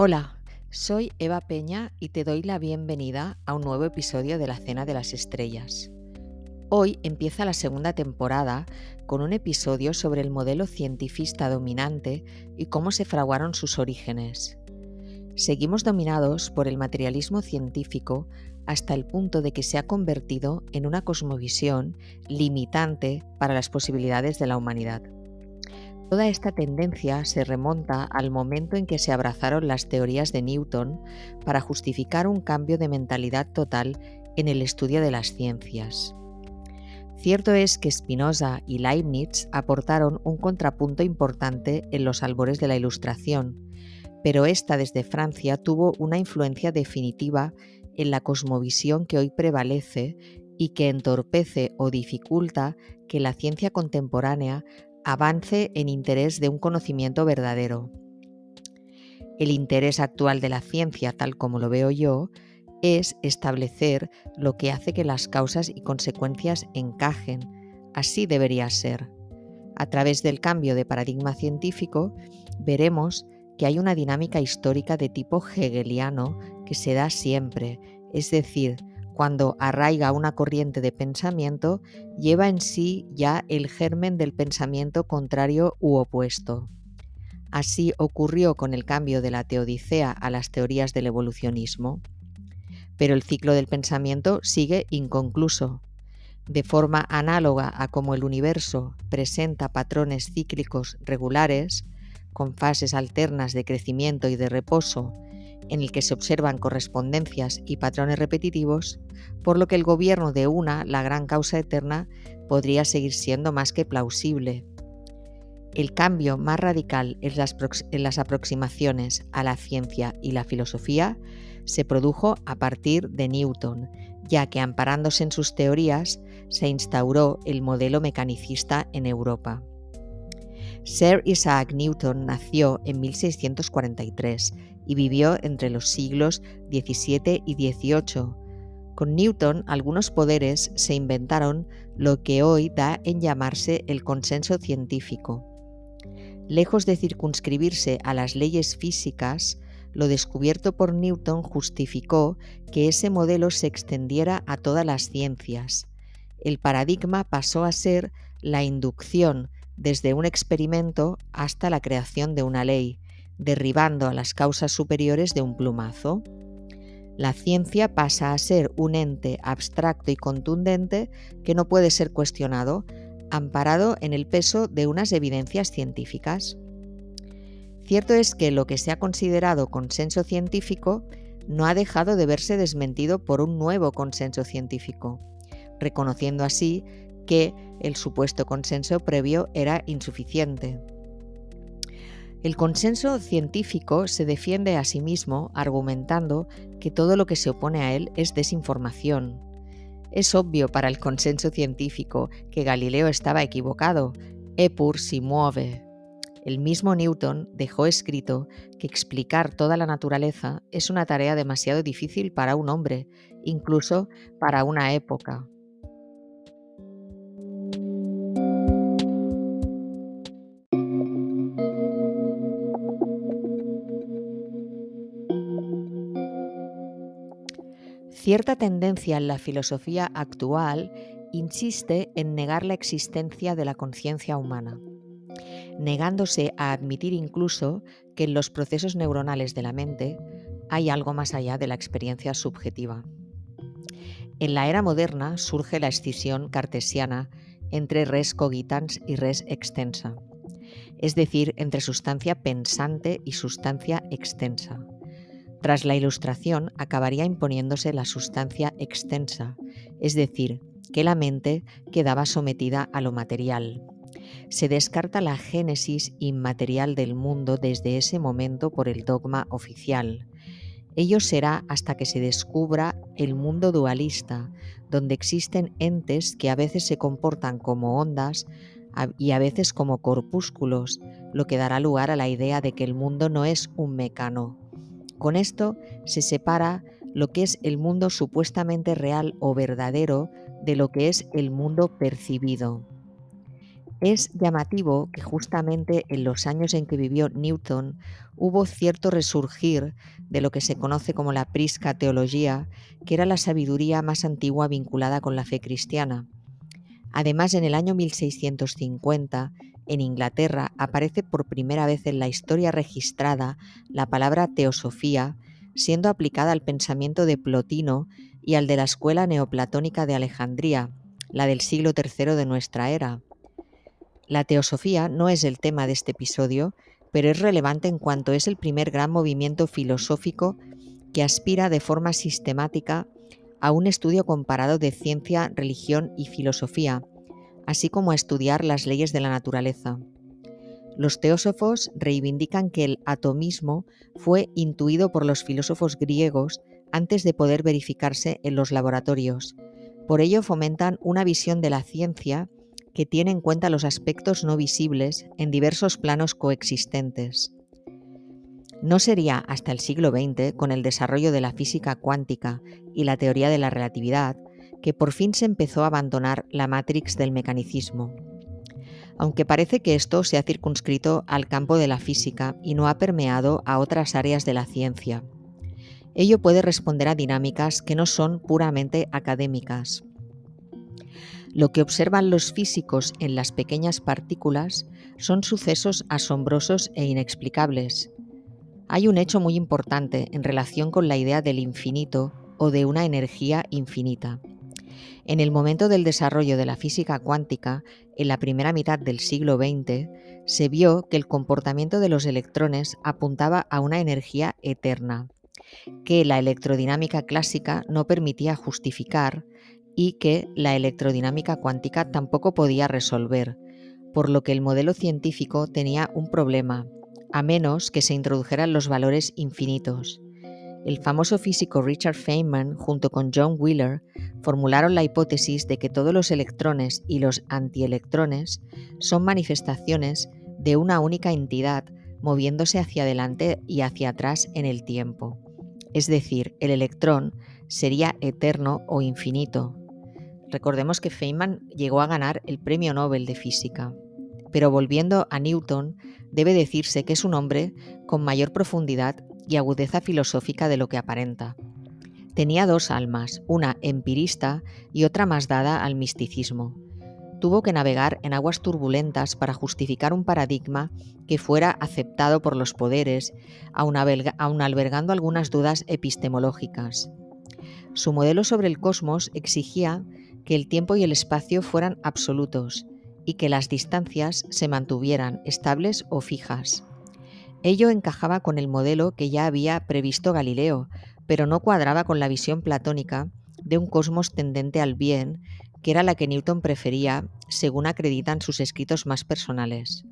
Hola, soy Eva Peña y te doy la bienvenida a un nuevo episodio de la Cena de las Estrellas. Hoy empieza la segunda temporada con un episodio sobre el modelo cientifista dominante y cómo se fraguaron sus orígenes. Seguimos dominados por el materialismo científico hasta el punto de que se ha convertido en una cosmovisión limitante para las posibilidades de la humanidad. Toda esta tendencia se remonta al momento en que se abrazaron las teorías de Newton para justificar un cambio de mentalidad total en el estudio de las ciencias. Cierto es que Spinoza y Leibniz aportaron un contrapunto importante en los albores de la Ilustración, pero esta desde Francia tuvo una influencia definitiva en la cosmovisión que hoy prevalece y que entorpece o dificulta que la ciencia contemporánea avance en interés de un conocimiento verdadero. El interés actual de la ciencia, tal como lo veo yo, es establecer lo que hace que las causas y consecuencias encajen. Así debería ser. A través del cambio de paradigma científico, veremos que hay una dinámica histórica de tipo hegeliano que se da siempre, es decir, cuando arraiga una corriente de pensamiento, lleva en sí ya el germen del pensamiento contrario u opuesto. Así ocurrió con el cambio de la teodicea a las teorías del evolucionismo pero el ciclo del pensamiento sigue inconcluso. De forma análoga a como el universo presenta patrones cíclicos regulares, con fases alternas de crecimiento y de reposo, en el que se observan correspondencias y patrones repetitivos, por lo que el gobierno de una, la gran causa eterna, podría seguir siendo más que plausible. El cambio más radical en las, aproximaciones a la ciencia y la filosofía se produjo a partir de Newton, ya que amparándose en sus teorías se instauró el modelo mecanicista en Europa. Sir Isaac Newton nació en 1643 y vivió entre los siglos XVII y XVIII. Con Newton algunos poderes se inventaron lo que hoy da en llamarse el consenso científico. Lejos de circunscribirse a las leyes físicas, lo descubierto por Newton justificó que ese modelo se extendiera a todas las ciencias. El paradigma pasó a ser la inducción desde un experimento hasta la creación de una ley, derribando a las causas superiores de un plumazo. La ciencia pasa a ser un ente abstracto y contundente que no puede ser cuestionado, amparado en el peso de unas evidencias científicas. Cierto es que lo que se ha considerado consenso científico no ha dejado de verse desmentido por un nuevo consenso científico, reconociendo así que el supuesto consenso previo era insuficiente. El consenso científico se defiende a sí mismo argumentando que todo lo que se opone a él es desinformación. Es obvio para el consenso científico que Galileo estaba equivocado, Epur si muove, el mismo Newton dejó escrito que explicar toda la naturaleza es una tarea demasiado difícil para un hombre, incluso para una época. Cierta tendencia en la filosofía actual insiste en negar la existencia de la conciencia humana negándose a admitir incluso que en los procesos neuronales de la mente hay algo más allá de la experiencia subjetiva. En la era moderna surge la escisión cartesiana entre res cogitans y res extensa, es decir, entre sustancia pensante y sustancia extensa. Tras la ilustración acabaría imponiéndose la sustancia extensa, es decir, que la mente quedaba sometida a lo material, se descarta la génesis inmaterial del mundo desde ese momento por el dogma oficial. Ello será hasta que se descubra el mundo dualista, donde existen entes que a veces se comportan como ondas y a veces como corpúsculos, lo que dará lugar a la idea de que el mundo no es un mecano. Con esto se separa lo que es el mundo supuestamente real o verdadero de lo que es el mundo percibido. Es llamativo que justamente en los años en que vivió Newton hubo cierto resurgir de lo que se conoce como la prisca teología, que era la sabiduría más antigua vinculada con la fe cristiana. Además, en el año 1650, en Inglaterra, aparece por primera vez en la historia registrada la palabra teosofía, siendo aplicada al pensamiento de Plotino y al de la escuela neoplatónica de Alejandría, la del siglo III de nuestra era. La teosofía no es el tema de este episodio, pero es relevante en cuanto es el primer gran movimiento filosófico que aspira de forma sistemática a un estudio comparado de ciencia, religión y filosofía, así como a estudiar las leyes de la naturaleza. Los teósofos reivindican que el atomismo fue intuido por los filósofos griegos antes de poder verificarse en los laboratorios. Por ello fomentan una visión de la ciencia que tiene en cuenta los aspectos no visibles en diversos planos coexistentes. No sería hasta el siglo XX, con el desarrollo de la física cuántica y la teoría de la relatividad, que por fin se empezó a abandonar la matrix del mecanicismo. Aunque parece que esto se ha circunscrito al campo de la física y no ha permeado a otras áreas de la ciencia. Ello puede responder a dinámicas que no son puramente académicas. Lo que observan los físicos en las pequeñas partículas son sucesos asombrosos e inexplicables. Hay un hecho muy importante en relación con la idea del infinito o de una energía infinita. En el momento del desarrollo de la física cuántica, en la primera mitad del siglo XX, se vio que el comportamiento de los electrones apuntaba a una energía eterna, que la electrodinámica clásica no permitía justificar y que la electrodinámica cuántica tampoco podía resolver, por lo que el modelo científico tenía un problema, a menos que se introdujeran los valores infinitos. El famoso físico Richard Feynman, junto con John Wheeler, formularon la hipótesis de que todos los electrones y los antielectrones son manifestaciones de una única entidad moviéndose hacia adelante y hacia atrás en el tiempo. Es decir, el electrón sería eterno o infinito, Recordemos que Feynman llegó a ganar el Premio Nobel de Física. Pero volviendo a Newton, debe decirse que es un hombre con mayor profundidad y agudeza filosófica de lo que aparenta. Tenía dos almas, una empirista y otra más dada al misticismo. Tuvo que navegar en aguas turbulentas para justificar un paradigma que fuera aceptado por los poderes, aun, albergando algunas dudas epistemológicas. Su modelo sobre el cosmos exigía que el tiempo y el espacio fueran absolutos y que las distancias se mantuvieran estables o fijas. Ello encajaba con el modelo que ya había previsto Galileo, pero no cuadraba con la visión platónica de un cosmos tendente al bien, que era la que Newton prefería, según acreditan sus escritos más personales.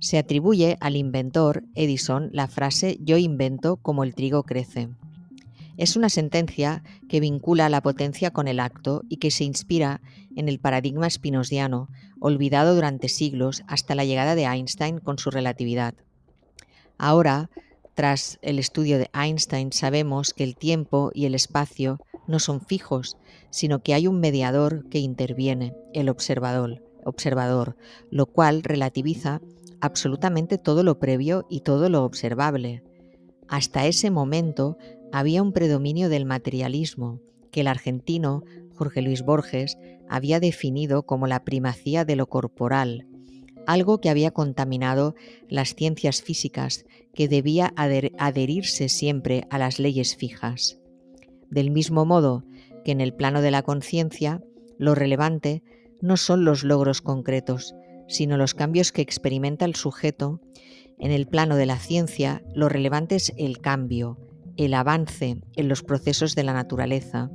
Se atribuye al inventor Edison la frase yo invento como el trigo crece. Es una sentencia que vincula la potencia con el acto y que se inspira en el paradigma spinosiano, olvidado durante siglos hasta la llegada de Einstein con su relatividad. Ahora, tras el estudio de Einstein, sabemos que el tiempo y el espacio no son fijos, sino que hay un mediador que interviene, el observador, observador, lo cual relativiza absolutamente todo lo previo y todo lo observable. Hasta ese momento había un predominio del materialismo que el argentino Jorge Luis Borges había definido como la primacía de lo corporal, algo que había contaminado las ciencias físicas que debía adherirse siempre a las leyes fijas. Del mismo modo que en el plano de la conciencia, lo relevante no son los logros concretos, sino los cambios que experimenta el sujeto, en el plano de la ciencia lo relevante es el cambio, el avance en los procesos de la naturaleza,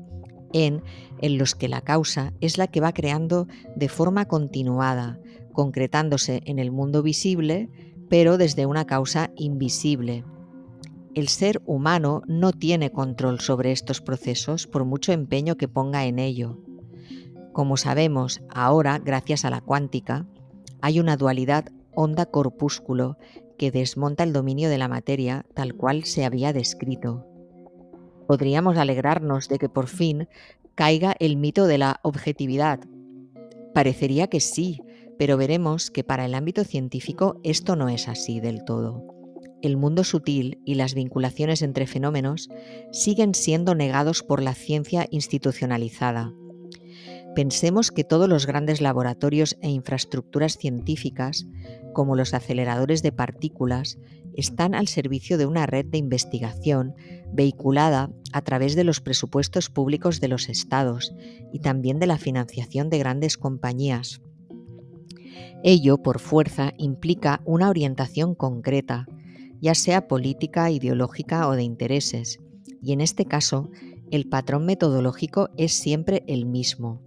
en, en los que la causa es la que va creando de forma continuada, concretándose en el mundo visible, pero desde una causa invisible. El ser humano no tiene control sobre estos procesos por mucho empeño que ponga en ello. Como sabemos ahora, gracias a la cuántica, hay una dualidad onda-corpúsculo que desmonta el dominio de la materia tal cual se había descrito. Podríamos alegrarnos de que por fin caiga el mito de la objetividad. Parecería que sí, Pero veremos que para el ámbito científico esto no es así del todo. El mundo sutil y las vinculaciones entre fenómenos siguen siendo negados por la ciencia institucionalizada. Pensemos que todos los grandes laboratorios e infraestructuras científicas, como los aceleradores de partículas, están al servicio de una red de investigación vehiculada a través de los presupuestos públicos de los estados y también de la financiación de grandes compañías. Ello, por fuerza, implica una orientación concreta, ya sea política, ideológica o de intereses, y en este caso, el patrón metodológico es siempre el mismo,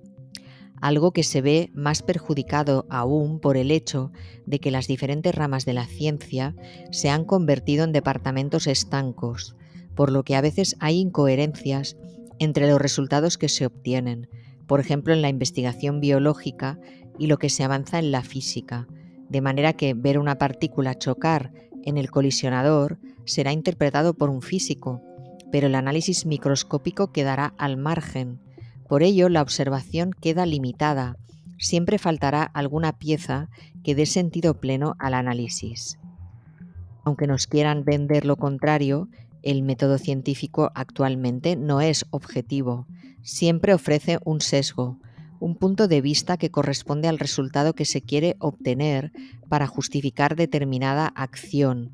algo que se ve más perjudicado aún por el hecho de que las diferentes ramas de la ciencia se han convertido en departamentos estancos, por lo que a veces hay incoherencias entre los resultados que se obtienen, por ejemplo en la investigación biológica y lo que se avanza en la física, de manera que ver una partícula chocar en el colisionador será interpretado por un físico, pero el análisis microscópico quedará al margen, por ello, la observación queda limitada. Siempre faltará alguna pieza que dé sentido pleno al análisis. Aunque nos quieran vender lo contrario, el método científico actualmente no es objetivo. Siempre ofrece un sesgo, un punto de vista que corresponde al resultado que se quiere obtener para justificar determinada acción.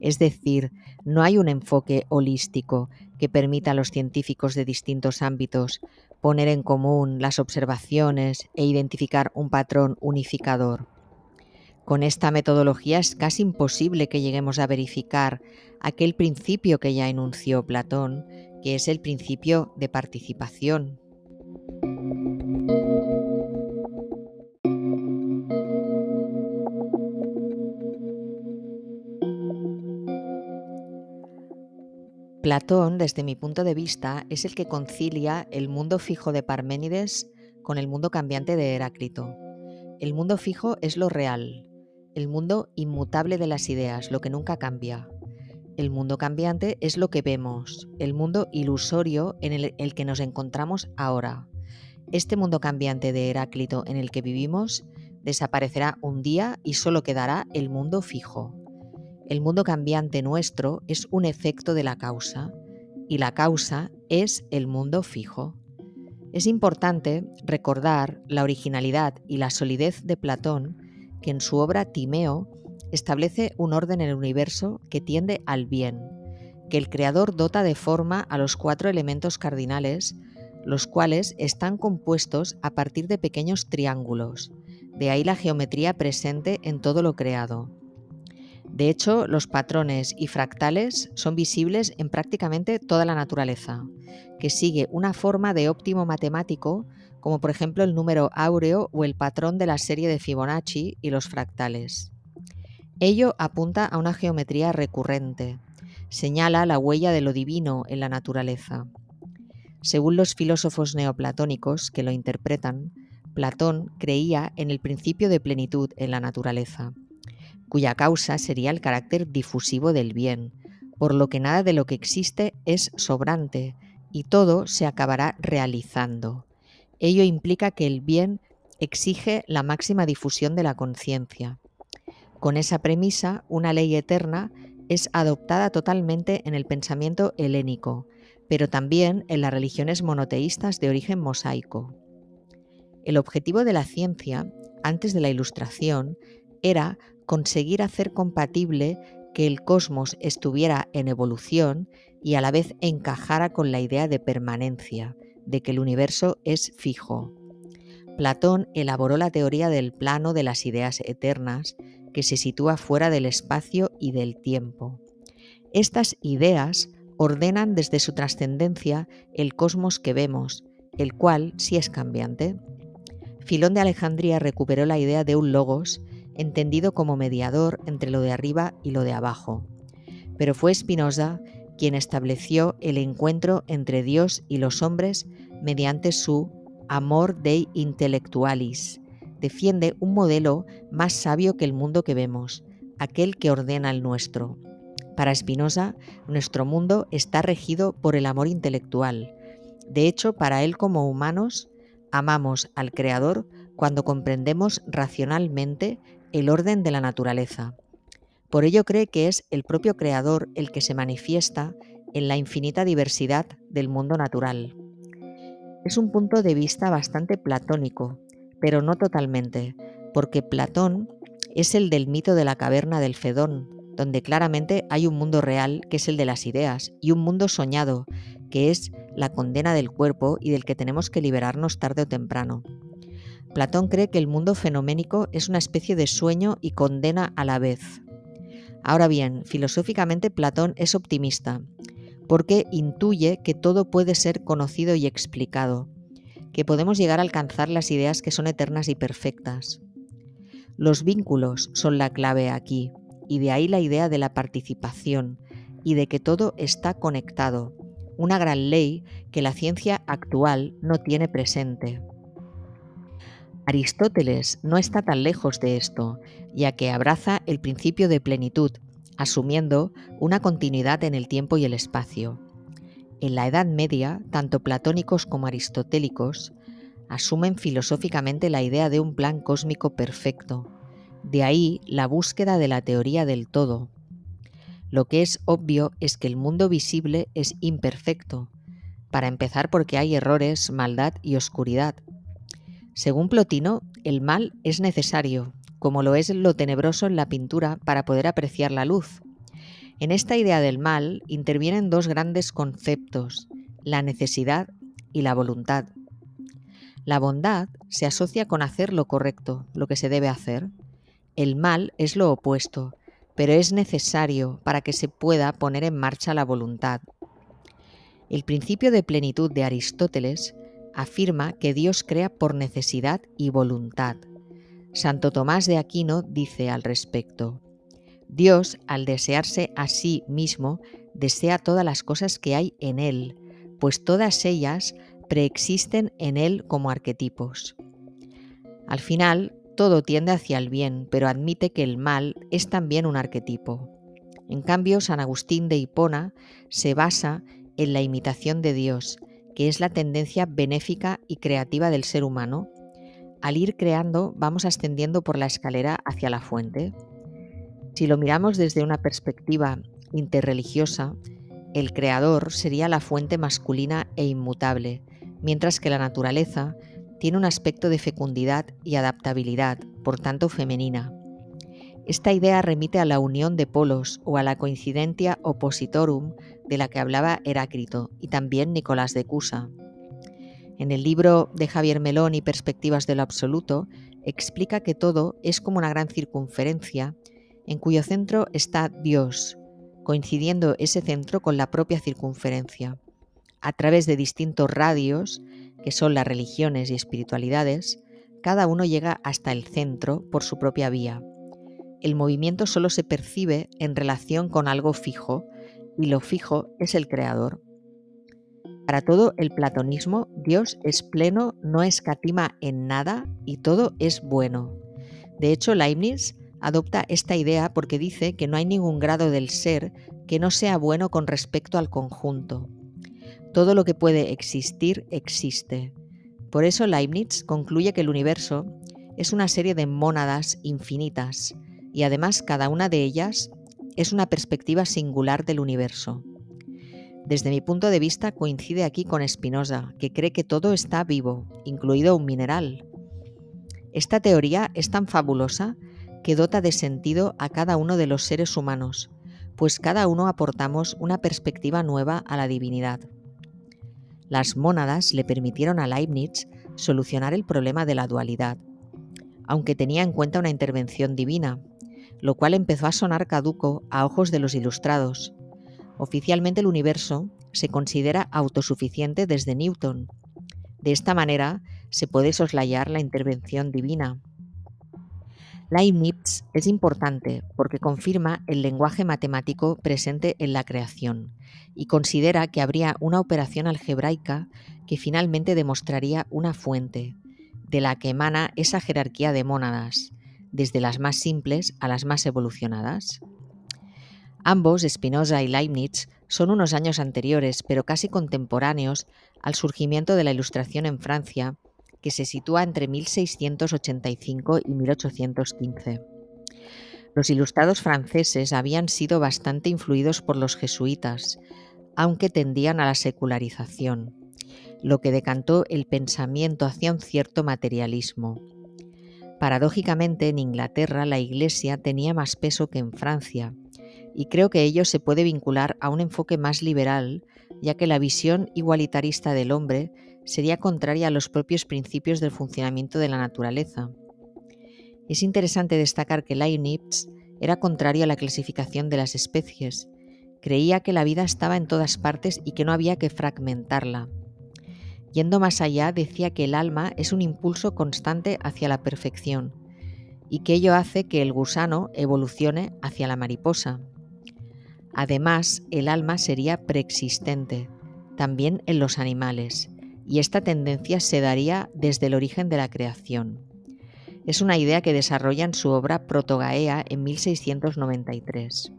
Es decir, no hay un enfoque holístico que permita a los científicos de distintos ámbitos poner en común las observaciones e identificar un patrón unificador. Con esta metodología es casi imposible que lleguemos a verificar aquel principio que ya enunció Platón, que es el principio de participación. Platón, desde mi punto de vista, es el que concilia el mundo fijo de Parménides con el mundo cambiante de Heráclito. El mundo fijo es lo real, el mundo inmutable de las ideas, lo que nunca cambia. El mundo cambiante es lo que vemos, el mundo ilusorio en el, que nos encontramos ahora. Este mundo cambiante de Heráclito en el que vivimos desaparecerá un día y solo quedará el mundo fijo. El mundo cambiante nuestro es un efecto de la causa y la causa es el mundo fijo. Es importante recordar la originalidad y la solidez de Platón, que en su obra Timeo establece un orden en el universo que tiende al bien, que el Creador dota de forma a los cuatro elementos cardinales, los cuales están compuestos a partir de pequeños triángulos, de ahí la geometría presente en todo lo creado. De hecho, los patrones y fractales son visibles en prácticamente toda la naturaleza, que sigue una forma de óptimo matemático, como por ejemplo el número áureo o el patrón de la serie de Fibonacci y los fractales. Ello apunta a una geometría recurrente, señala la huella de lo divino en la naturaleza. Según los filósofos neoplatónicos que lo interpretan, Platón creía en el principio de plenitud en la naturaleza cuya causa sería el carácter difusivo del bien, por lo que nada de lo que existe es sobrante y todo se acabará realizando. Ello implica que el bien exige la máxima difusión de la conciencia. Con esa premisa, una ley eterna es adoptada totalmente en el pensamiento helénico, pero también en las religiones monoteístas de origen mosaico. El objetivo de la ciencia, antes de la Ilustración, era conseguir hacer compatible que el cosmos estuviera en evolución y a la vez encajara con la idea de permanencia, de que el universo es fijo. Platón elaboró la teoría del plano de las ideas eternas, que se sitúa fuera del espacio y del tiempo. Estas ideas ordenan desde su trascendencia el cosmos que vemos, el cual sí es cambiante. Filón de Alejandría recuperó la idea de un logos entendido como mediador entre lo de arriba y lo de abajo. Pero fue Spinoza quien estableció el encuentro entre Dios y los hombres mediante su amor dei intellectualis. Defiende un modelo más sabio que el mundo que vemos, aquel que ordena el nuestro. Para Spinoza, nuestro mundo está regido por el amor intelectual. De hecho, para él como humanos, amamos al Creador cuando comprendemos racionalmente el orden de la naturaleza. Por ello cree que es el propio Creador el que se manifiesta en la infinita diversidad del mundo natural. Es un punto de vista bastante platónico, pero no totalmente, porque Platón es el del mito de la caverna del Fedón, donde claramente hay un mundo real que es el de las ideas y un mundo soñado, que es la condena del cuerpo y del que tenemos que liberarnos tarde o temprano. Platón cree que el mundo fenoménico es una especie de sueño y condena a la vez. Ahora bien, filosóficamente Platón es optimista, porque intuye que todo puede ser conocido y explicado, que podemos llegar a alcanzar las ideas que son eternas y perfectas. Los vínculos son la clave aquí, y de ahí la idea de la participación y de que todo está conectado, una gran ley que la ciencia actual no tiene presente. Aristóteles no está tan lejos de esto, ya que abraza el principio de plenitud, asumiendo una continuidad en el tiempo y el espacio. En la Edad Media, tanto platónicos como aristotélicos asumen filosóficamente la idea de un plan cósmico perfecto. De ahí la búsqueda de la teoría del todo. Lo que es obvio es que el mundo visible es imperfecto, para empezar porque hay errores, maldad y oscuridad, según Plotino, el mal es necesario, como lo es lo tenebroso en la pintura para poder apreciar la luz. En esta idea del mal intervienen dos grandes conceptos, la necesidad y la voluntad. La bondad se asocia con hacer lo correcto, lo que se debe hacer. El mal es lo opuesto, pero es necesario para que se pueda poner en marcha la voluntad. El principio de plenitud de Aristóteles afirma que Dios crea por necesidad y voluntad. Santo Tomás de Aquino dice al respecto, Dios, al desearse a sí mismo, desea todas las cosas que hay en Él, pues todas ellas preexisten en Él como arquetipos. Al final, todo tiende hacia el bien, pero admite que el mal es también un arquetipo. En cambio, San Agustín de Hipona se basa en la imitación de Dios que es la tendencia benéfica y creativa del ser humano, al ir creando vamos ascendiendo por la escalera hacia la fuente. Si lo miramos desde una perspectiva interreligiosa, el creador sería la fuente masculina e inmutable, mientras que la naturaleza tiene un aspecto de fecundidad y adaptabilidad, por tanto femenina. Esta idea remite a la unión de polos o a la coincidencia oppositorum de la que hablaba Heráclito y también Nicolás de Cusa. En el libro de Javier Melón y Perspectivas de lo Absoluto, explica que todo es como una gran circunferencia en cuyo centro está Dios, coincidiendo ese centro con la propia circunferencia. A través de distintos radios, que son las religiones y espiritualidades, cada uno llega hasta el centro por su propia vía. El movimiento solo se percibe en relación con algo fijo, y lo fijo es el creador. Para todo el platonismo, Dios es pleno, no escatima en nada y todo es bueno. De hecho, Leibniz adopta esta idea porque dice que no hay ningún grado del ser que no sea bueno con respecto al conjunto. Todo lo que puede existir existe. Por eso Leibniz concluye que el universo es una serie de mónadas infinitas y además cada una de ellas es una perspectiva singular del universo. Desde mi punto de vista coincide aquí con Spinoza, que cree que todo está vivo, incluido un mineral. Esta teoría es tan fabulosa que dota de sentido a cada uno de los seres humanos, pues cada uno aportamos una perspectiva nueva a la divinidad. Las mónadas le permitieron a Leibniz solucionar el problema de la dualidad, aunque tenía en cuenta una intervención divina, lo cual empezó a sonar caduco a ojos de los ilustrados. Oficialmente el universo se considera autosuficiente desde Newton. De esta manera se puede soslayar la intervención divina. Leibniz es importante porque confirma el lenguaje matemático presente en la creación y considera que habría una operación algebraica que finalmente demostraría una fuente, de la que emana esa jerarquía de mónadas, desde las más simples a las más evolucionadas. Ambos, Spinoza y Leibniz, son unos años anteriores, pero casi contemporáneos, al surgimiento de la Ilustración en Francia, que se sitúa entre 1685 y 1815. Los ilustrados franceses habían sido bastante influidos por los jesuitas, aunque tendían a la secularización, lo que decantó el pensamiento hacia un cierto materialismo. Paradójicamente, en Inglaterra la Iglesia tenía más peso que en Francia, y creo que ello se puede vincular a un enfoque más liberal, ya que la visión igualitarista del hombre sería contraria a los propios principios del funcionamiento de la naturaleza. Es interesante destacar que Leibniz era contrario a la clasificación de las especies. Creía que la vida estaba en todas partes y que no había que fragmentarla. Yendo más allá, decía que el alma es un impulso constante hacia la perfección y que ello hace que el gusano evolucione hacia la mariposa. Además, el alma sería preexistente, también en los animales, y esta tendencia se daría desde el origen de la creación. Es una idea que desarrolla en su obra Protogaea en 1693.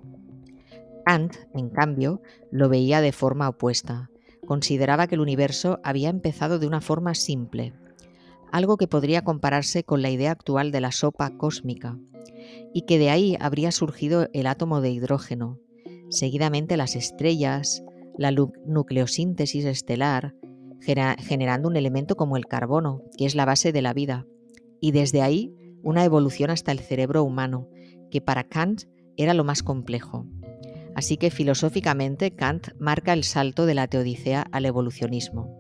Kant, en cambio, lo veía de forma opuesta. Consideraba que el universo había empezado de una forma simple, algo que podría compararse con la idea actual de la sopa cósmica, y que de ahí habría surgido el átomo de hidrógeno, seguidamente las estrellas, la nucleosíntesis estelar, generando un elemento como el carbono, que es la base de la vida, y desde ahí una evolución hasta el cerebro humano, que para Kant era lo más complejo. Así que filosóficamente Kant marca el salto de la teodicea al evolucionismo.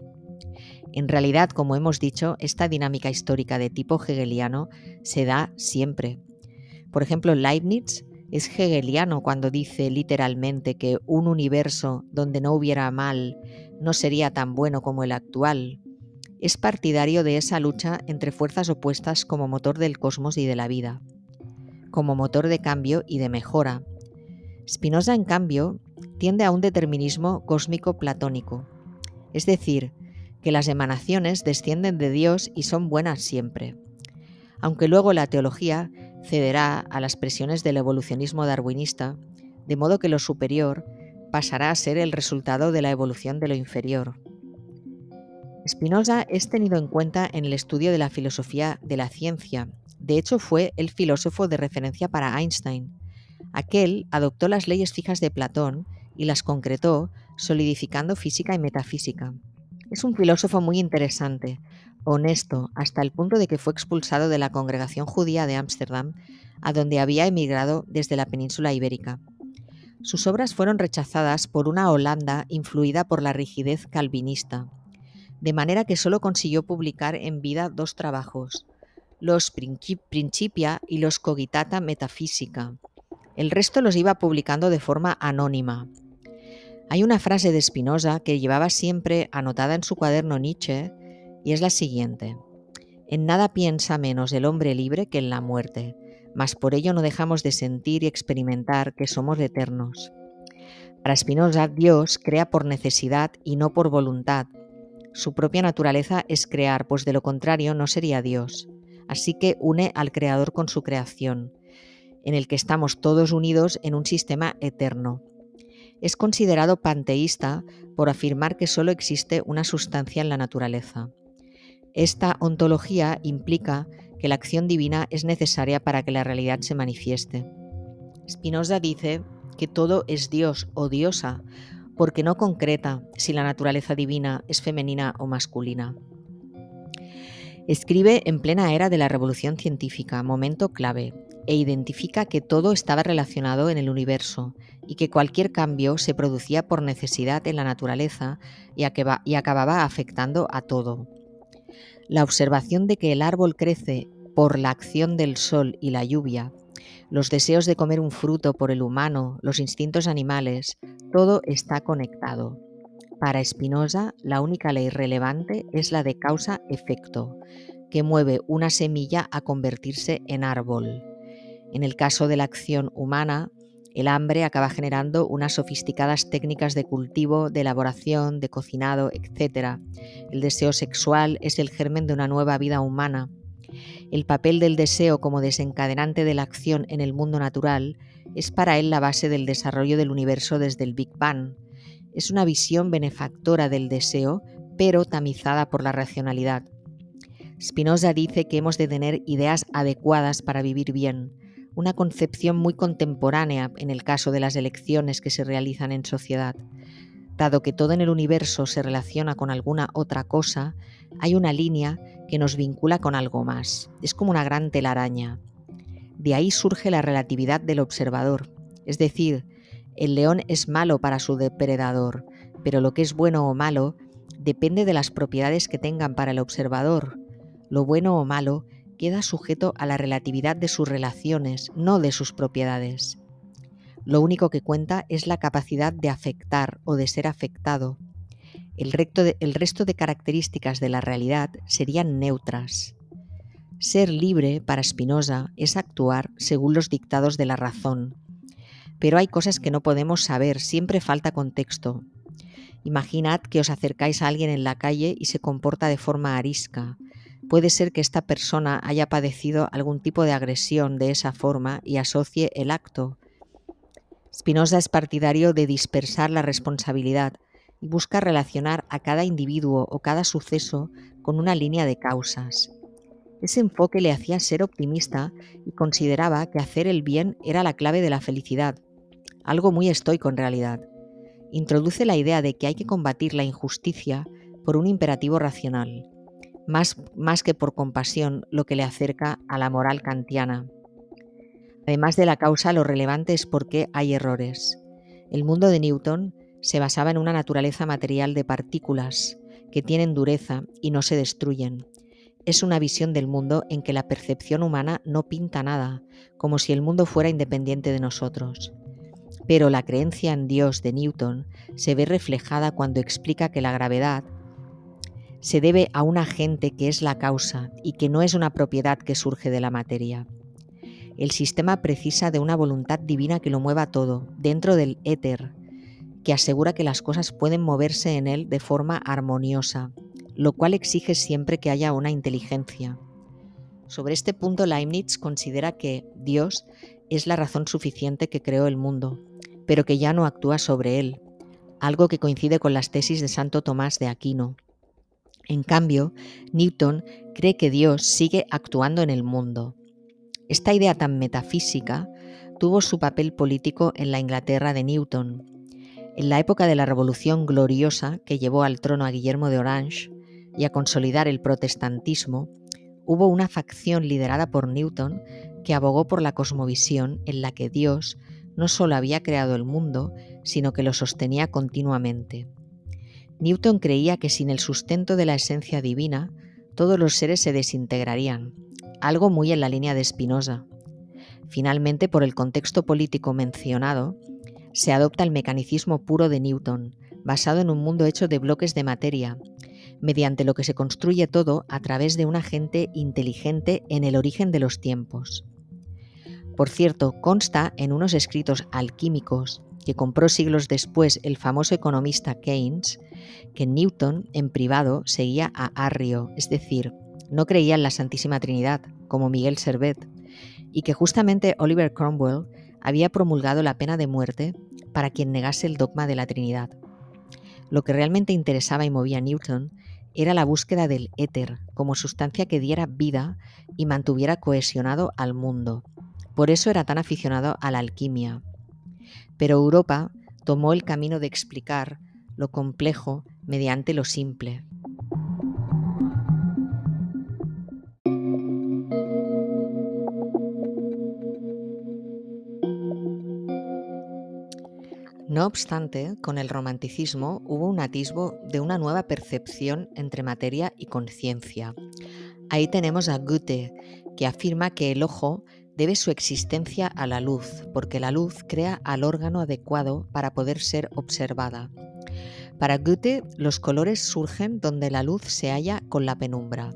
En realidad, como hemos dicho, esta dinámica histórica de tipo hegeliano se da siempre. Por ejemplo, Leibniz es hegeliano cuando dice literalmente que un universo donde no hubiera mal no sería tan bueno como el actual. Es partidario de esa lucha entre fuerzas opuestas como motor del cosmos y de la vida, como motor de cambio y de mejora. Spinoza, en cambio, tiende a un determinismo cósmico platónico, es decir, que las emanaciones descienden de Dios y son buenas siempre. Aunque luego la teología cederá a las presiones del evolucionismo darwinista, de modo que lo superior pasará a ser el resultado de la evolución de lo inferior. Spinoza es tenido en cuenta en el estudio de la filosofía de la ciencia. De hecho, fue el filósofo de referencia para Einstein. Aquel adoptó las leyes fijas de Platón y las concretó, solidificando física y metafísica. Es un filósofo muy interesante, honesto, hasta el punto de que fue expulsado de la congregación judía de Ámsterdam, a donde había emigrado desde la península ibérica. Sus obras fueron rechazadas por una Holanda influida por la rigidez calvinista, de manera que solo consiguió publicar en vida dos trabajos, los Principia y los Cogitata Metafísica. El resto los iba publicando de forma anónima. Hay una frase de Spinoza que llevaba siempre anotada en su cuaderno Nietzsche y es la siguiente. En nada piensa menos el hombre libre que en la muerte, mas por ello no dejamos de sentir y experimentar que somos eternos. Para Spinoza, Dios crea por necesidad y no por voluntad. Su propia naturaleza es crear, pues de lo contrario no sería Dios. Así que une al Creador con su creación, en el que estamos todos unidos en un sistema eterno. Es considerado panteísta por afirmar que solo existe una sustancia en la naturaleza. Esta ontología implica que la acción divina es necesaria para que la realidad se manifieste. Spinoza dice que todo es Dios o diosa, porque no concreta si la naturaleza divina es femenina o masculina. Escribe en plena era de la revolución científica, momento clave, e identifica que todo estaba relacionado en el universo y que cualquier cambio se producía por necesidad en la naturaleza y, acababa afectando a todo. La observación de que el árbol crece por la acción del sol y la lluvia, los deseos de comer un fruto por el humano, los instintos animales, todo está conectado. Para Spinoza, la única ley relevante es la de causa-efecto, que mueve una semilla a convertirse en árbol. En el caso de la acción humana, el hambre acaba generando unas sofisticadas técnicas de cultivo, de elaboración, de cocinado, etc. El deseo sexual es el germen de una nueva vida humana. El papel del deseo como desencadenante de la acción en el mundo natural es para él la base del desarrollo del universo desde el Big Bang. Es una visión benefactora del deseo, pero tamizada por la racionalidad. Spinoza dice que hemos de tener ideas adecuadas para vivir bien, una concepción muy contemporánea en el caso de las elecciones que se realizan en sociedad. Dado que todo en el universo se relaciona con alguna otra cosa, hay una línea que nos vincula con algo más. Es como una gran telaraña. De ahí surge la relatividad del observador. Es decir, el león es malo para su depredador, pero lo que es bueno o malo depende de las propiedades que tengan para el observador. Lo bueno o malo queda sujeto a la relatividad de sus relaciones, no de sus propiedades. Lo único que cuenta es la capacidad de afectar o de ser afectado. El, resto de características de la realidad serían neutras. Ser libre, para Spinoza, es actuar según los dictados de la razón. Pero hay cosas que no podemos saber, siempre falta contexto. Imaginad que os acercáis a alguien en la calle y se comporta de forma arisca. Puede ser que esta persona haya padecido algún tipo de agresión de esa forma y asocie el acto. Spinoza es partidario de dispersar la responsabilidad y busca relacionar a cada individuo o cada suceso con una línea de causas. Ese enfoque le hacía ser optimista y consideraba que hacer el bien era la clave de la felicidad, algo muy estoico en realidad. Introduce la idea de que hay que combatir la injusticia por un imperativo racional más, más que por compasión, lo que le acerca a la moral kantiana. Además de la causa, lo relevante es por qué hay errores. El mundo de Newton se basaba en una naturaleza material de partículas que tienen dureza y no se destruyen. Es una visión del mundo en que la percepción humana no pinta nada, como si el mundo fuera independiente de nosotros. Pero la creencia en Dios de Newton se ve reflejada cuando explica que la gravedad se debe a un agente que es la causa y que no es una propiedad que surge de la materia. El sistema precisa de una voluntad divina que lo mueva todo, dentro del éter, que asegura que las cosas pueden moverse en él de forma armoniosa, lo cual exige siempre que haya una inteligencia. Sobre este punto Leibniz considera que Dios es la razón suficiente que creó el mundo, pero que ya no actúa sobre él, algo que coincide con las tesis de Santo Tomás de Aquino, en cambio, Newton cree que Dios sigue actuando en el mundo. Esta idea tan metafísica tuvo su papel político en la Inglaterra de Newton. En la época de la Revolución Gloriosa que llevó al trono a Guillermo de Orange y a consolidar el protestantismo, hubo una facción liderada por Newton que abogó por la cosmovisión en la que Dios no solo había creado el mundo, sino que lo sostenía continuamente. Newton creía que sin el sustento de la esencia divina, todos los seres se desintegrarían, algo muy en la línea de Spinoza. Finalmente, por el contexto político mencionado, se adopta el mecanicismo puro de Newton, basado en un mundo hecho de bloques de materia, mediante lo que se construye todo a través de un agente inteligente en el origen de los tiempos. Por cierto, consta en unos escritos alquímicos que compró siglos después el famoso economista Keynes, que Newton, en privado, seguía a Arrio, es decir, no creía en la Santísima Trinidad, como Miguel Servet, y que justamente Oliver Cromwell había promulgado la pena de muerte para quien negase el dogma de la Trinidad. Lo que realmente interesaba y movía a Newton era la búsqueda del éter como sustancia que diera vida y mantuviera cohesionado al mundo. Por eso era tan aficionado a la alquimia, pero Europa tomó el camino de explicar lo complejo mediante lo simple. No obstante, con el romanticismo hubo un atisbo de una nueva percepción entre materia y conciencia. Ahí tenemos a Goethe, que afirma que el ojo debe su existencia a la luz, porque la luz crea al órgano adecuado para poder ser observada. Para Goethe, los colores surgen donde la luz se halla con la penumbra.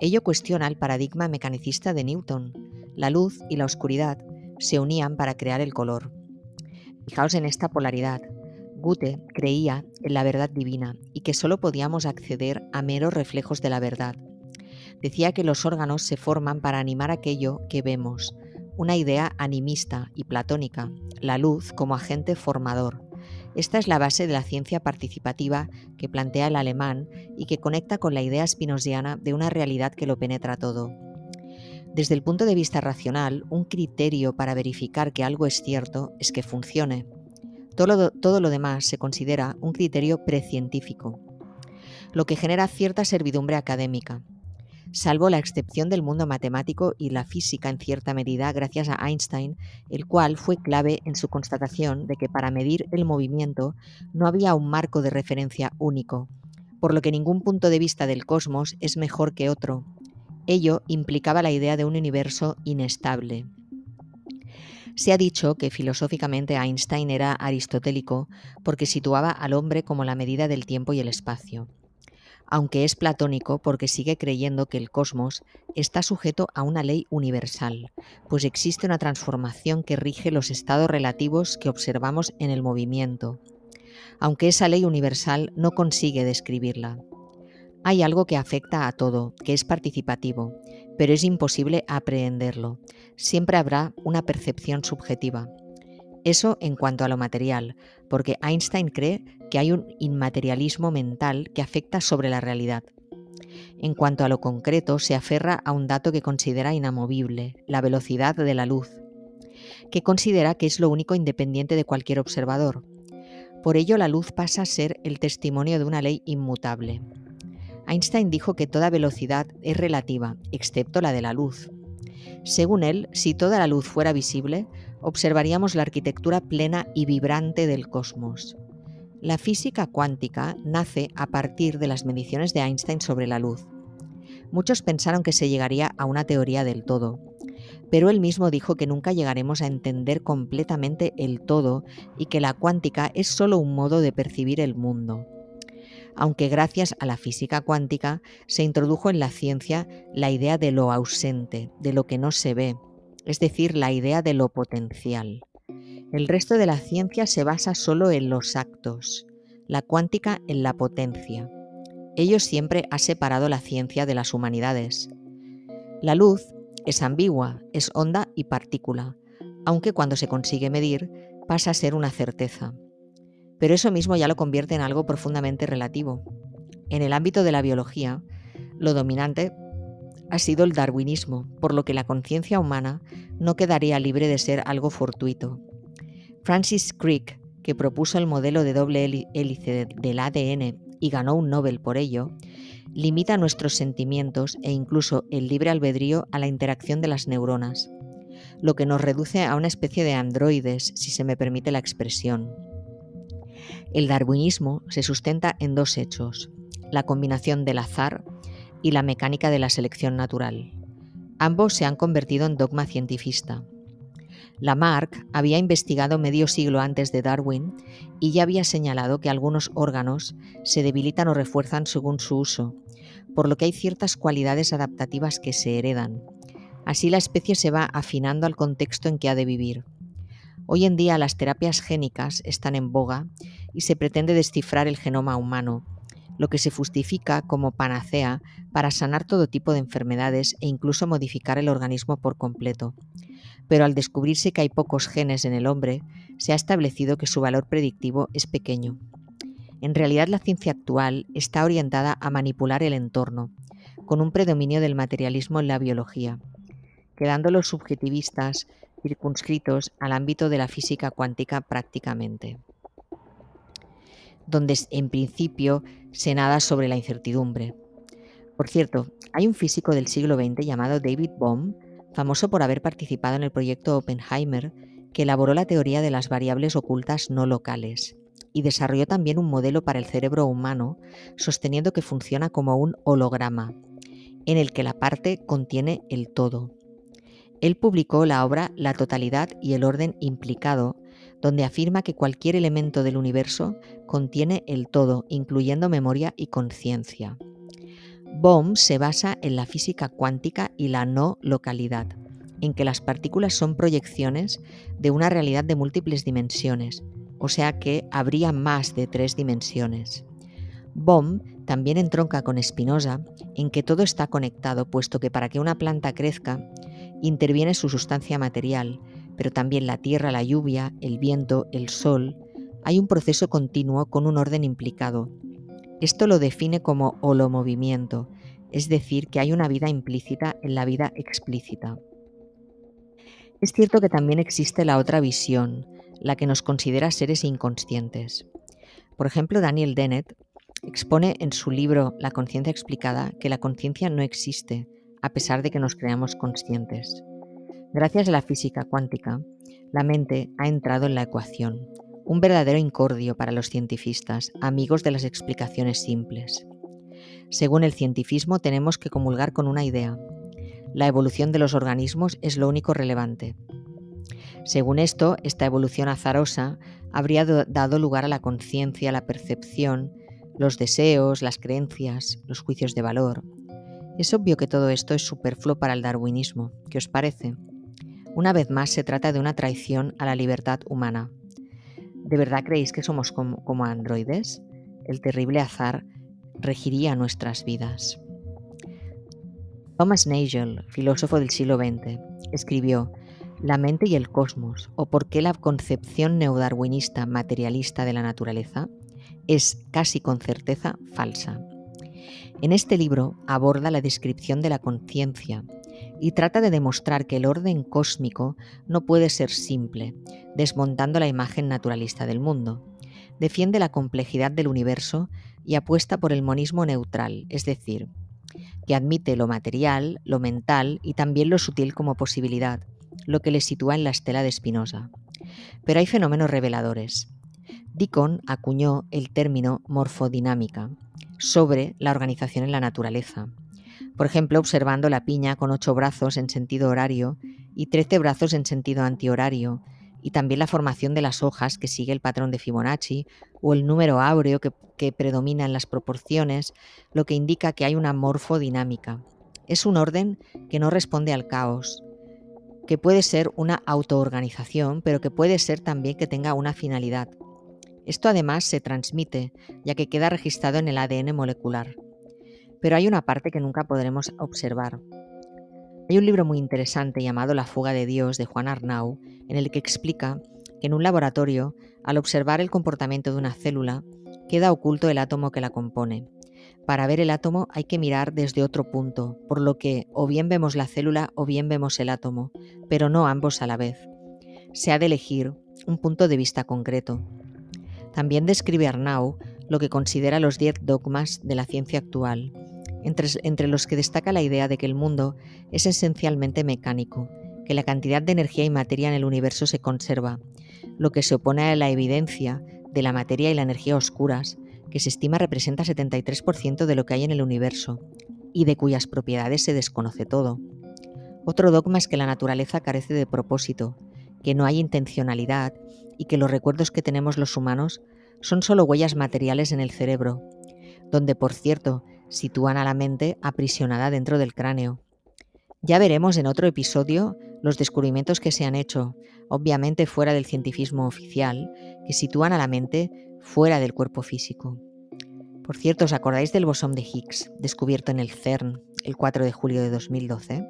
Ello cuestiona el paradigma mecanicista de Newton. La luz y la oscuridad se unían para crear el color. Fijaos en esta polaridad. Goethe creía en la verdad divina y que solo podíamos acceder a meros reflejos de la verdad, decía que los órganos se forman para animar aquello que vemos, una idea animista y platónica, la luz como agente formador, Esta es la base de la ciencia participativa que plantea el alemán y que conecta con la idea spinosiana de una realidad que lo penetra todo. Desde el punto de vista racional, un criterio para verificar que algo es cierto es que funcione. Todo lo demás se considera un criterio precientífico, lo que genera cierta servidumbre académica salvo la excepción del mundo matemático y la física en cierta medida gracias a Einstein, el cual fue clave en su constatación de que para medir el movimiento no había un marco de referencia único, por lo que ningún punto de vista del cosmos es mejor que otro. Ello implicaba la idea de un universo inestable. Se ha dicho que filosóficamente Einstein era aristotélico porque situaba al hombre como la medida del tiempo y el espacio aunque es platónico porque sigue creyendo que el cosmos está sujeto a una ley universal, pues existe una transformación que rige los estados relativos que observamos en el movimiento, aunque esa ley universal no consigue describirla. Hay algo que afecta a todo, que es participativo, pero es imposible aprehenderlo. Siempre habrá una percepción subjetiva. Eso en cuanto a lo material, porque Einstein cree que hay un inmaterialismo mental que afecta sobre la realidad. En cuanto a lo concreto, se aferra a un dato que considera inamovible, la velocidad de la luz, que considera que es lo único independiente de cualquier observador. Por ello, la luz pasa a ser el testimonio de una ley inmutable. Einstein dijo que toda velocidad es relativa, excepto la de la luz. Según él, si toda la luz fuera visible, observaríamos la arquitectura plena y vibrante del cosmos. La física cuántica nace a partir de las mediciones de Einstein sobre la luz. Muchos pensaron que se llegaría a una teoría del todo, pero él mismo dijo que nunca llegaremos a entender completamente el todo y que la cuántica es solo un modo de percibir el mundo. Aunque gracias a la física cuántica se introdujo en la ciencia la idea de lo ausente, de lo que no se ve, es decir, la idea de lo potencial. El resto de la ciencia se basa solo en los actos, la cuántica en la potencia. Ello siempre ha separado la ciencia de las humanidades. La luz es ambigua, es onda y partícula, aunque cuando se consigue medir pasa a ser una certeza. Pero eso mismo ya lo convierte en algo profundamente relativo. En el ámbito de la biología, lo dominante ha sido el darwinismo, por lo que la conciencia humana no quedaría libre de ser algo fortuito. Francis Crick, que propuso el modelo de doble hélice del ADN y ganó un Nobel por ello, limita nuestros sentimientos e incluso el libre albedrío a la interacción de las neuronas, lo que nos reduce a una especie de androides, si se me permite la expresión. El darwinismo se sustenta en dos hechos, la combinación del azar y la mecánica de la selección natural. Ambos se han convertido en dogma cientifista. Lamarck había investigado medio siglo antes de Darwin y ya había señalado que algunos órganos se debilitan o refuerzan según su uso, por lo que hay ciertas cualidades adaptativas que se heredan. Así la especie se va afinando al contexto en que ha de vivir. Hoy en día las terapias génicas están en boga y se pretende descifrar el genoma humano, lo que se justifica como panacea para sanar todo tipo de enfermedades e incluso modificar el organismo por completo. Pero al descubrirse que hay pocos genes en el hombre, se ha establecido que su valor predictivo es pequeño. En realidad la ciencia actual está orientada a manipular el entorno, con un predominio del materialismo en la biología, quedando los subjetivistas circunscritos al ámbito de la física cuántica prácticamente donde en principio se nada sobre la incertidumbre. Por cierto, hay un físico del siglo XX llamado David Bohm, famoso por haber participado en el proyecto Oppenheimer, que elaboró la teoría de las variables ocultas no locales y desarrolló también un modelo para el cerebro humano, sosteniendo que funciona como un holograma, en el que la parte contiene el todo. Él publicó la obra La totalidad y el orden implicado, donde afirma que cualquier elemento del universo contiene el todo, incluyendo memoria y conciencia. Bohm se basa en la física cuántica y la no localidad, en que las partículas son proyecciones de una realidad de múltiples dimensiones, o sea que habría más de tres dimensiones. Bohm también entronca con Spinoza en que todo está conectado, puesto que para que una planta crezca, interviene su sustancia material, pero también la tierra, la lluvia, el viento, el sol, hay un proceso continuo con un orden implicado. Esto lo define como holomovimiento, es decir, que hay una vida implícita en la vida explícita. Es cierto que también existe la otra visión, la que nos considera seres inconscientes. Por ejemplo, Daniel Dennett expone en su libro La conciencia explicada que la conciencia no existe, a pesar de que nos creamos conscientes. Gracias a la física cuántica, la mente ha entrado en la ecuación, un verdadero incordio para los cientifistas, amigos de las explicaciones simples. Según el cientifismo tenemos que comulgar con una idea. La evolución de los organismos es lo único relevante. Según esto, esta evolución azarosa habría dado lugar a la conciencia, la percepción, los deseos, las creencias, los juicios de valor. Es obvio que todo esto es superfluo para el darwinismo. ¿Qué os parece? Una vez más se trata de una traición a la libertad humana. ¿De verdad creéis que somos como, androides? El terrible azar regiría nuestras vidas. Thomas Nagel, filósofo del siglo XX, escribió La mente y el cosmos, o por qué la concepción neodarwinista materialista de la naturaleza es casi con certeza falsa. En este libro aborda la descripción de la conciencia y trata de demostrar que el orden cósmico no puede ser simple, desmontando la imagen naturalista del mundo. Defiende la complejidad del universo y apuesta por el monismo neutral, es decir, que admite lo material, lo mental y también lo sutil como posibilidad, lo que le sitúa en la estela de Spinoza. Pero hay fenómenos reveladores. Deacon acuñó el término morfodinámica sobre la organización en la naturaleza. Por ejemplo, observando la piña con ocho brazos en sentido horario y trece brazos en sentido antihorario, y también la formación de las hojas que sigue el patrón de Fibonacci o el número áureo que, que predomina en las proporciones, lo que indica que hay una morfodinámica. Es un orden que no responde al caos, que puede ser una autoorganización, pero que puede ser también que tenga una finalidad. Esto además se transmite, ya que queda registrado en el ADN molecular. Pero hay una parte que nunca podremos observar, hay un libro muy interesante llamado La fuga de Dios de Juan Arnau, en el que explica que en un laboratorio, al observar el comportamiento de una célula, queda oculto el átomo que la compone. Para ver el átomo hay que mirar desde otro punto, por lo que o bien vemos la célula o bien vemos el átomo, pero no ambos a la vez. Se ha de elegir un punto de vista concreto. También describe Arnau lo que considera los diez dogmas de la ciencia actual, entre, los que destaca la idea de que el mundo es esencialmente mecánico, que la cantidad de energía y materia en el universo se conserva, lo que se opone a la evidencia de la materia y la energía oscuras, que se estima representa 73% de lo que hay en el universo, y de cuyas propiedades se desconoce todo. Otro dogma es que la naturaleza carece de propósito, que no hay intencionalidad y que los recuerdos que tenemos los humanos son solo huellas materiales en el cerebro, donde por cierto sitúan a la mente aprisionada dentro del cráneo. Ya veremos en otro episodio los descubrimientos que se han hecho, obviamente fuera del cientifismo oficial, que sitúan a la mente fuera del cuerpo físico. Por cierto, ¿os acordáis del bosón de Higgs, descubierto en el CERN el 4 de julio de 2012?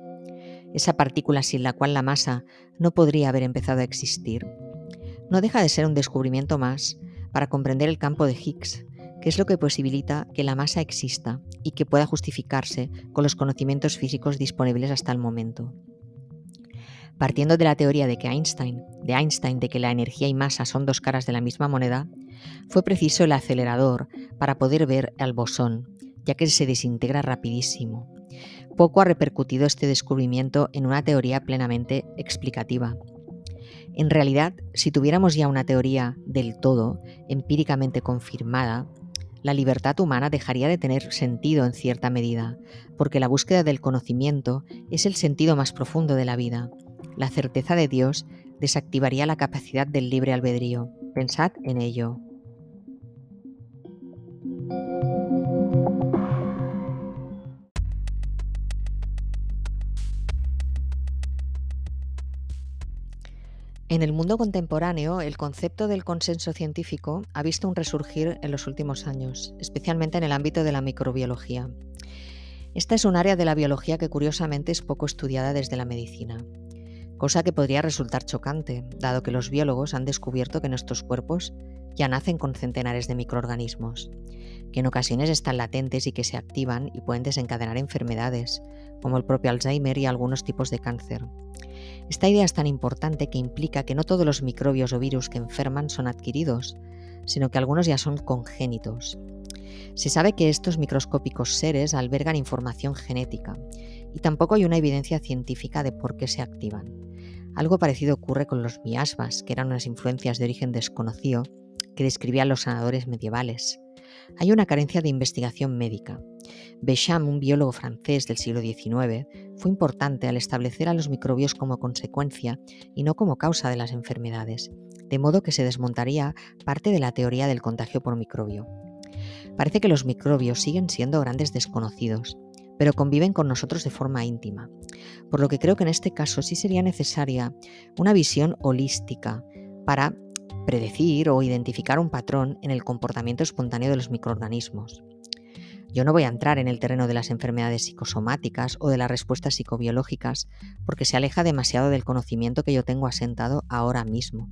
Esa partícula sin la cual la masa no podría haber empezado a existir. No deja de ser un descubrimiento más para comprender el campo de Higgs, que es lo que posibilita que la masa exista y que pueda justificarse con los conocimientos físicos disponibles hasta el momento. Partiendo de la teoría de que Einstein, de Einstein de que la energía y masa son dos caras de la misma moneda, fue preciso el acelerador para poder ver al bosón, ya que se desintegra rapidísimo. Poco ha repercutido este descubrimiento en una teoría plenamente explicativa. En realidad, si tuviéramos ya una teoría del todo, empíricamente confirmada, la libertad humana dejaría de tener sentido en cierta medida, porque la búsqueda del conocimiento es el sentido más profundo de la vida. La certeza de Dios desactivaría la capacidad del libre albedrío. Pensad en ello. En el mundo contemporáneo, el concepto del consenso científico ha visto un resurgir en los últimos años, especialmente en el ámbito de la microbiología. Esta es un área de la biología que curiosamente es poco estudiada desde la medicina, cosa que podría resultar chocante, dado que los biólogos han descubierto que nuestros cuerpos ya nacen con centenares de microorganismos, que en ocasiones están latentes y que se activan y pueden desencadenar enfermedades, como el propio Alzheimer y algunos tipos de cáncer. Esta idea es tan importante que implica que no todos los microbios o virus que enferman son adquiridos, sino que algunos ya son congénitos. Se sabe que estos microscópicos seres albergan información genética y tampoco hay una evidencia científica de por qué se activan. Algo parecido ocurre con los miasmas, que eran unas influencias de origen desconocido que describían los sanadores medievales. Hay una carencia de investigación médica. Bécham, un biólogo francés del siglo XIX, fue importante al establecer a los microbios como consecuencia y no como causa de las enfermedades, de modo que se desmontaría parte de la teoría del contagio por microbio. Parece que los microbios siguen siendo grandes desconocidos, pero conviven con nosotros de forma íntima, por lo que creo que en este caso sí sería necesaria una visión holística para predecir o identificar un patrón en el comportamiento espontáneo de los microorganismos. Yo no voy a entrar en el terreno de las enfermedades psicosomáticas o de las respuestas psicobiológicas porque se aleja demasiado del conocimiento que yo tengo asentado ahora mismo.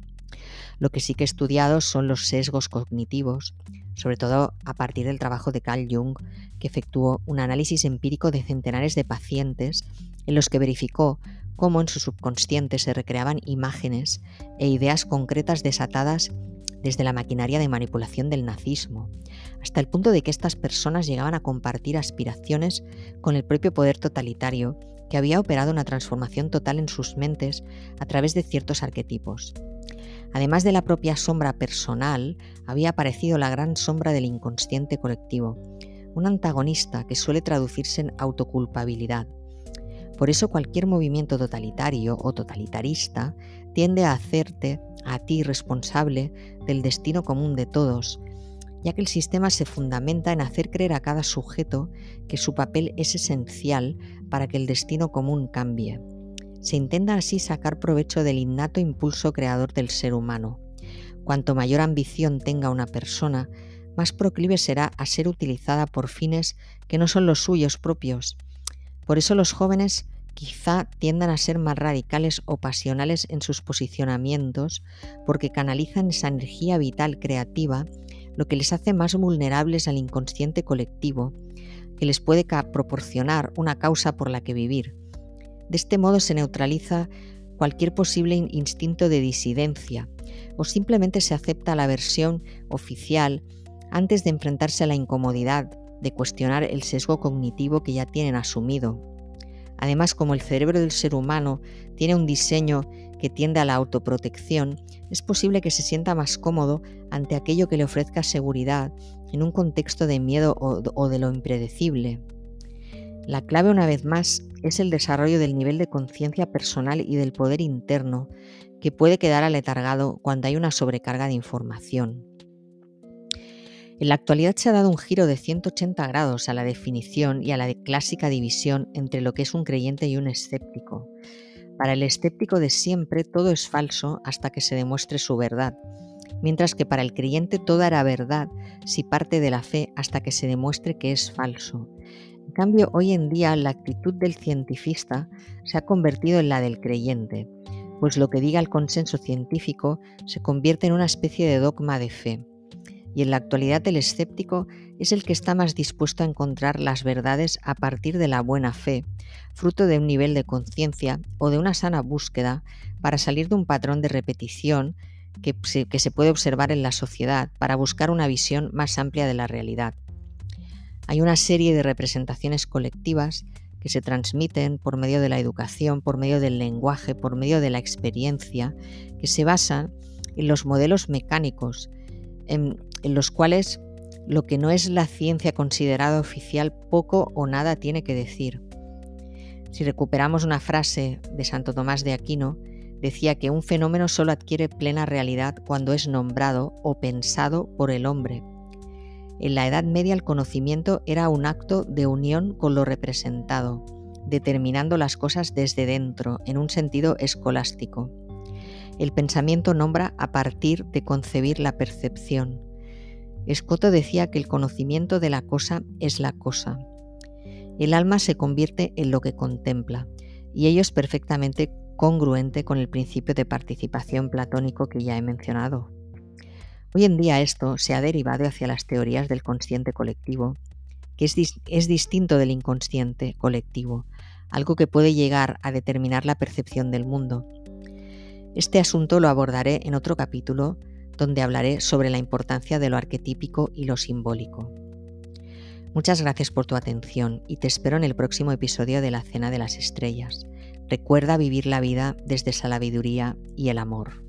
Lo que sí que he estudiado son los sesgos cognitivos, sobre todo a partir del trabajo de Carl Jung, que efectuó un análisis empírico de centenares de pacientes en los que verificó cómo en su subconsciente se recreaban imágenes e ideas concretas desatadas desde la maquinaria de manipulación del nazismo, hasta el punto de que estas personas llegaban a compartir aspiraciones con el propio poder totalitario que había operado una transformación total en sus mentes a través de ciertos arquetipos. Además de la propia sombra personal, había aparecido la gran sombra del inconsciente colectivo, un antagonista que suele traducirse en autoculpabilidad. Por eso cualquier movimiento totalitario o totalitarista tiende a hacerte a ti responsable del destino común de todos, ya que el sistema se fundamenta en hacer creer a cada sujeto que su papel es esencial para que el destino común cambie. Se intenta así sacar provecho del innato impulso creador del ser humano. Cuanto mayor ambición tenga una persona, más proclive será a ser utilizada por fines que no son los suyos propios. Por eso los jóvenes quizá tiendan a ser más radicales o pasionales en sus posicionamientos porque canalizan esa energía vital creativa, lo que les hace más vulnerables al inconsciente colectivo, que les puede proporcionar una causa por la que vivir. De este modo se neutraliza cualquier posible instinto de disidencia o simplemente se acepta la versión oficial antes de enfrentarse a la incomodidad de cuestionar el sesgo cognitivo que ya tienen asumido. Además, como el cerebro del ser humano tiene un diseño que tiende a la autoprotección, es posible que se sienta más cómodo ante aquello que le ofrezca seguridad en un contexto de miedo o, de lo impredecible. La clave, una vez más, es el desarrollo del nivel de conciencia personal y del poder interno que puede quedar aletargado cuando hay una sobrecarga de información. En la actualidad se ha dado un giro de 180 grados a la definición y a la clásica división entre lo que es un creyente y un escéptico. Para el escéptico de siempre todo es falso hasta que se demuestre su verdad, mientras que para el creyente toda era verdad si parte de la fe hasta que se demuestre que es falso. En cambio, hoy en día la actitud del cientifista se ha convertido en la del creyente, pues lo que diga el consenso científico se convierte en una especie de dogma de fe. Y en la actualidad el escéptico es el que está más dispuesto a encontrar las verdades a partir de la buena fe, fruto de un nivel de conciencia o de una sana búsqueda para salir de un patrón de repetición que se, puede observar en la sociedad para buscar una visión más amplia de la realidad. Hay una serie de representaciones colectivas que se transmiten por medio de la educación, por medio del lenguaje, por medio de la experiencia, que se basan en los modelos mecánicos, en, los cuales lo que no es la ciencia considerada oficial poco o nada tiene que decir. Si recuperamos una frase de Santo Tomás de Aquino, decía que un fenómeno solo adquiere plena realidad cuando es nombrado o pensado por el hombre. En la Edad Media el conocimiento era un acto de unión con lo representado, determinando las cosas desde dentro, en un sentido escolástico. El pensamiento nombra a partir de concebir la percepción. Escoto decía que el conocimiento de la cosa es la cosa. El alma se convierte en lo que contempla, y ello es perfectamente congruente con el principio de participación platónico que ya he mencionado. Hoy en día esto se ha derivado hacia las teorías del consciente colectivo, que es, es distinto del inconsciente colectivo, algo que puede llegar a determinar la percepción del mundo. Este asunto lo abordaré en otro capítulo donde hablaré sobre la importancia de lo arquetípico y lo simbólico. Muchas gracias por tu atención y te espero en el próximo episodio de la Cena de las Estrellas. Recuerda vivir la vida desde esa sabiduría y el amor.